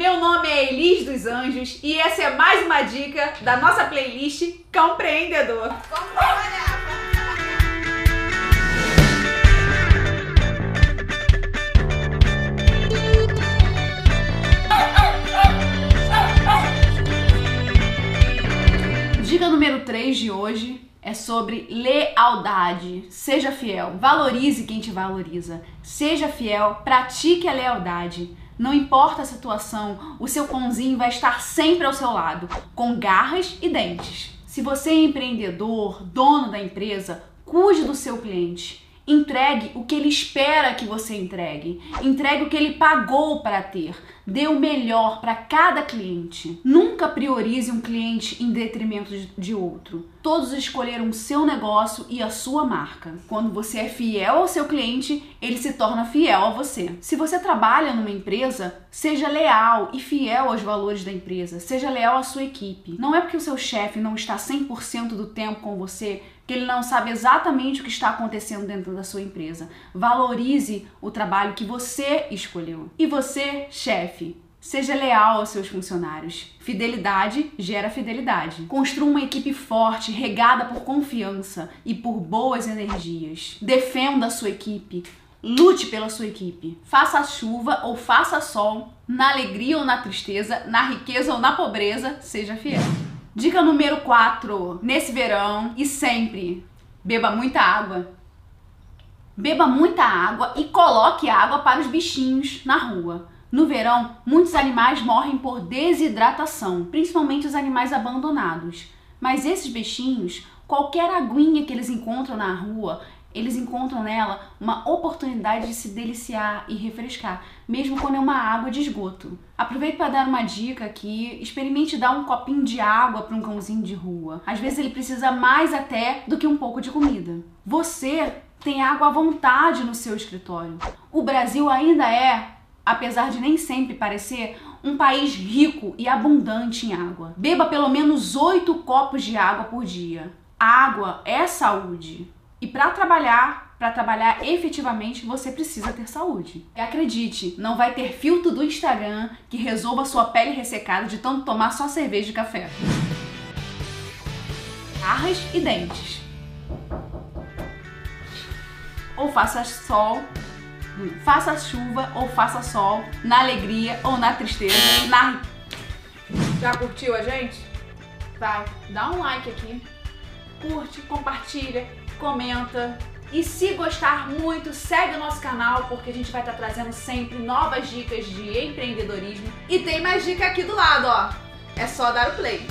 Meu nome é Elis dos Anjos e essa é mais uma dica da nossa playlist Compreendedor. Dica número 3 de hoje é sobre lealdade. Seja fiel, valorize quem te valoriza. Seja fiel, pratique a lealdade. Não importa a situação, o seu pãozinho vai estar sempre ao seu lado, com garras e dentes. Se você é empreendedor, dono da empresa, cuide do seu cliente. Entregue o que ele espera que você entregue. Entregue o que ele pagou para ter. Dê o melhor para cada cliente. Nunca priorize um cliente em detrimento de outro. Todos escolheram o seu negócio e a sua marca. Quando você é fiel ao seu cliente, ele se torna fiel a você. Se você trabalha numa empresa, seja leal e fiel aos valores da empresa. Seja leal à sua equipe. Não é porque o seu chefe não está 100% do tempo com você que ele não sabe exatamente o que está acontecendo dentro da sua empresa. Valorize o trabalho que você escolheu. E você, chefe, Seja leal aos seus funcionários. Fidelidade gera fidelidade. Construa uma equipe forte, regada por confiança e por boas energias. Defenda a sua equipe. Lute pela sua equipe. Faça chuva ou faça sol, na alegria ou na tristeza, na riqueza ou na pobreza, seja fiel. Dica número 4. Nesse verão e sempre, beba muita água. Beba muita água e coloque água para os bichinhos na rua. No verão, muitos animais morrem por desidratação, principalmente os animais abandonados. Mas esses bichinhos, qualquer aguinha que eles encontram na rua, eles encontram nela uma oportunidade de se deliciar e refrescar, mesmo quando é uma água de esgoto. Aproveito para dar uma dica aqui: experimente dar um copinho de água para um cãozinho de rua. Às vezes ele precisa mais até do que um pouco de comida. Você tem água à vontade no seu escritório. O Brasil ainda é apesar de nem sempre parecer, um país rico e abundante em água. Beba pelo menos 8 copos de água por dia. água é saúde. E para trabalhar, para trabalhar efetivamente, você precisa ter saúde. E acredite, não vai ter filtro do Instagram que resolva sua pele ressecada de tanto tomar só cerveja e café. Garras e dentes. Ou faça sol Faça chuva ou faça sol, na alegria ou na tristeza, na. Já curtiu a gente? Vai, dá um like aqui, curte, compartilha, comenta. E se gostar muito, segue o nosso canal, porque a gente vai estar trazendo sempre novas dicas de empreendedorismo. E tem mais dica aqui do lado, ó. É só dar o play.